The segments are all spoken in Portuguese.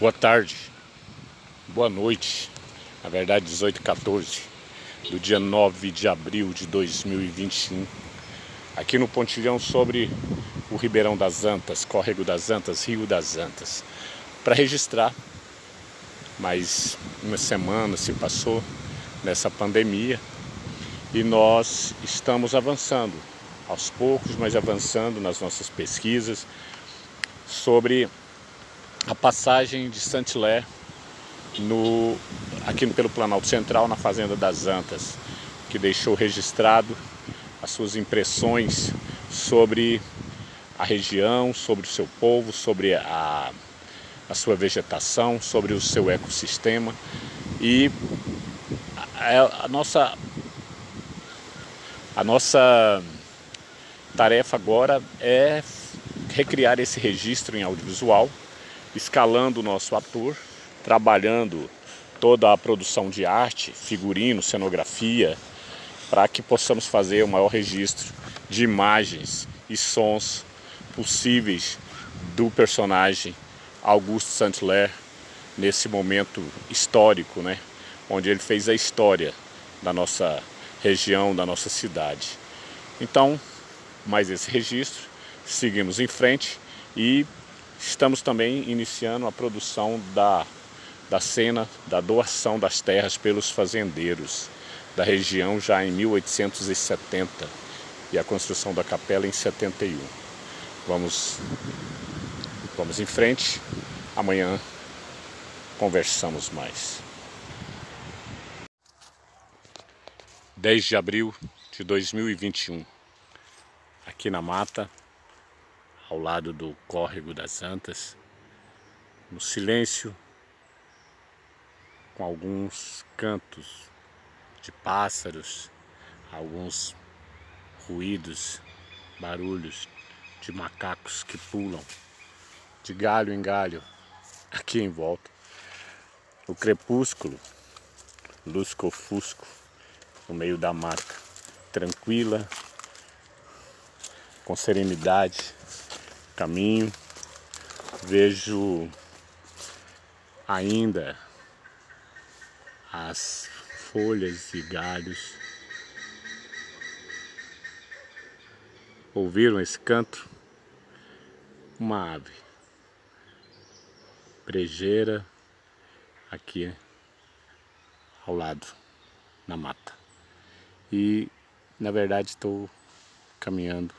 Boa tarde, boa noite, na verdade 18 e 14 do dia 9 de abril de 2021, aqui no Pontilhão sobre o Ribeirão das Antas, Córrego das Antas, Rio das Antas, para registrar mais uma semana se passou nessa pandemia e nós estamos avançando aos poucos, mas avançando nas nossas pesquisas sobre a passagem de Santilé no, aqui pelo Planalto Central, na Fazenda das Antas, que deixou registrado as suas impressões sobre a região, sobre o seu povo, sobre a, a sua vegetação, sobre o seu ecossistema. E a, a nossa a nossa tarefa agora é recriar esse registro em audiovisual escalando o nosso ator, trabalhando toda a produção de arte, figurino, cenografia, para que possamos fazer o maior registro de imagens e sons possíveis do personagem Augusto Saint-Hilaire nesse momento histórico, né, onde ele fez a história da nossa região, da nossa cidade. Então, mais esse registro, seguimos em frente e Estamos também iniciando a produção da, da cena da doação das terras pelos fazendeiros da região já em 1870 e a construção da capela em 71. Vamos, vamos em frente. Amanhã conversamos mais. 10 de abril de 2021, aqui na mata, ao lado do córrego das Antas, no silêncio, com alguns cantos de pássaros, alguns ruídos, barulhos de macacos que pulam de galho em galho aqui em volta. O crepúsculo, lusco-fusco, no meio da mata, tranquila, com serenidade, caminho, vejo ainda as folhas e galhos. Ouviram esse canto? Uma ave brejeira aqui ao lado na mata. E na verdade estou caminhando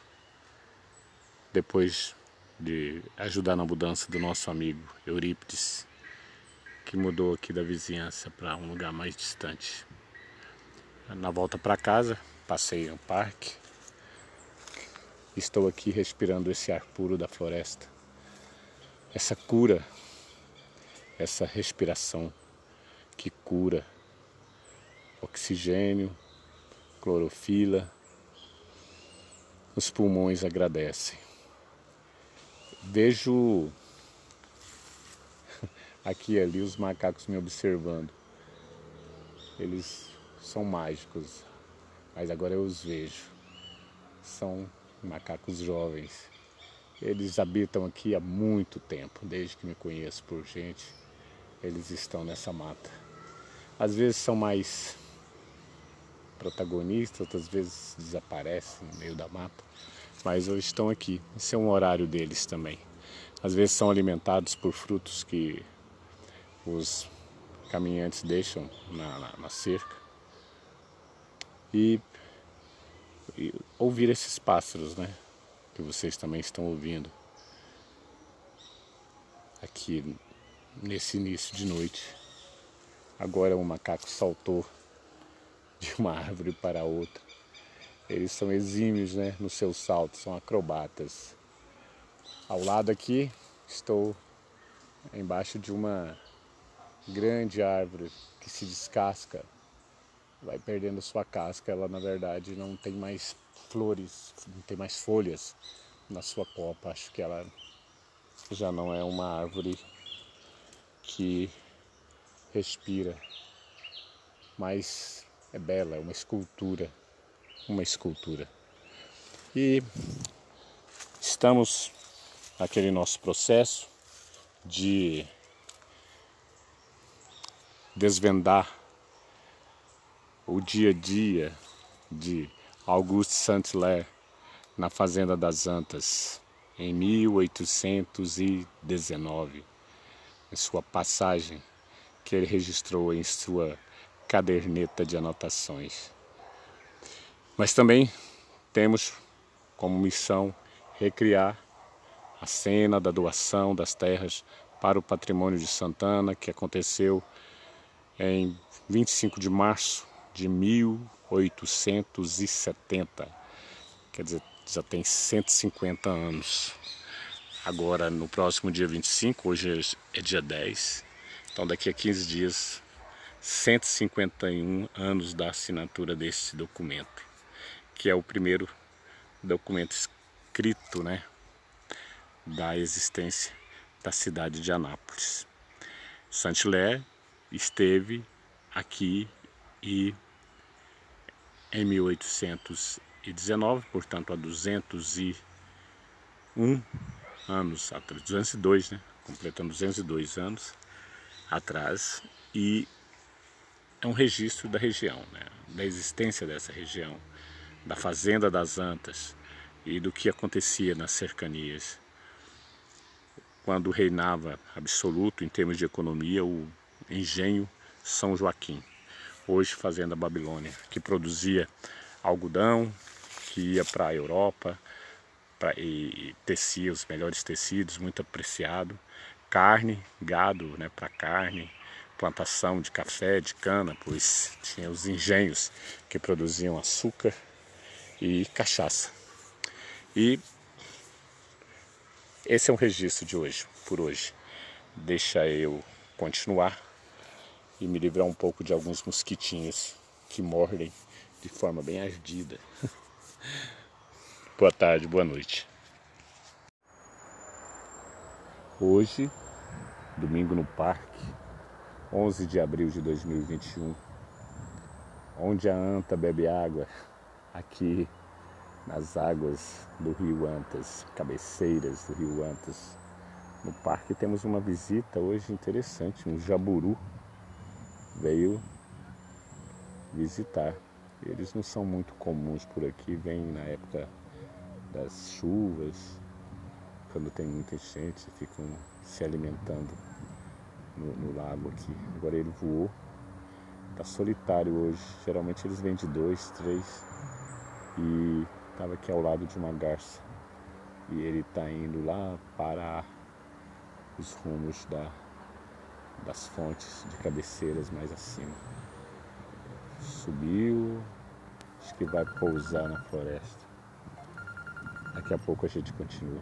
depois de ajudar na mudança do nosso amigo Eurípides, que mudou aqui da vizinhança para um lugar mais distante. Na volta para casa, passei no parque. Estou aqui respirando esse ar puro da floresta. Essa cura, essa respiração que cura. Oxigênio, clorofila. Os pulmões agradecem. Vejo aqui e ali os macacos me observando. Eles são mágicos, mas agora eu os vejo. São macacos jovens. Eles habitam aqui há muito tempo, desde que me conheço por gente. Eles estão nessa mata. Às vezes são mais protagonistas, outras vezes desaparecem no meio da mata mas hoje estão aqui. Esse é um horário deles também. Às vezes são alimentados por frutos que os caminhantes deixam na, na, na cerca. E, e ouvir esses pássaros, né? Que vocês também estão ouvindo aqui nesse início de noite. Agora um macaco saltou de uma árvore para outra. Eles são exímios né, no seu salto, são acrobatas. Ao lado aqui estou embaixo de uma grande árvore que se descasca, vai perdendo sua casca, ela na verdade não tem mais flores, não tem mais folhas na sua copa. Acho que ela já não é uma árvore que respira, mas é bela, é uma escultura uma escultura. E estamos naquele nosso processo de desvendar o dia a dia de Auguste Saint-Hilaire na Fazenda das Antas em 1819, em sua passagem que ele registrou em sua caderneta de anotações. Mas também temos como missão recriar a cena da doação das terras para o patrimônio de Santana, que aconteceu em 25 de março de 1870. Quer dizer, já tem 150 anos. Agora, no próximo dia 25, hoje é dia 10, então daqui a 15 dias, 151 anos da assinatura desse documento, que é o primeiro documento escrito, né, da existência da cidade de Anápolis. Saint-Hilaire esteve aqui e em 1819, portanto há 201 anos atrás, 202, né? completando 202 anos atrás, e é um registro da região, né? da existência dessa região, da fazenda das Antas e do que acontecia nas cercanias. Quando reinava absoluto em termos de economia o engenho São Joaquim, hoje Fazenda Babilônia, que produzia algodão, que ia para a Europa pra, e tecia os melhores tecidos, muito apreciado, carne, gado né, para carne, plantação de café, de cana, pois tinha os engenhos que produziam açúcar e cachaça. E esse é um registro de hoje, por hoje. Deixa eu continuar e me livrar um pouco de alguns mosquitinhos que mordem de forma bem ardida. boa tarde, boa noite. Hoje, domingo no parque, 11 de abril de 2021, onde a anta bebe água, aqui nas águas do rio Antas, cabeceiras do rio Antas. No parque temos uma visita hoje interessante, um jaburu veio visitar. Eles não são muito comuns por aqui, vêm na época das chuvas, quando tem muita enchente, ficam se alimentando no, no lago aqui. Agora ele voou, está solitário hoje. Geralmente eles vêm de dois, três e estava aqui ao lado de uma garça e ele está indo lá para os rumos da, das fontes de cabeceiras mais acima. Subiu, acho que vai pousar na floresta. Daqui a pouco a gente continua.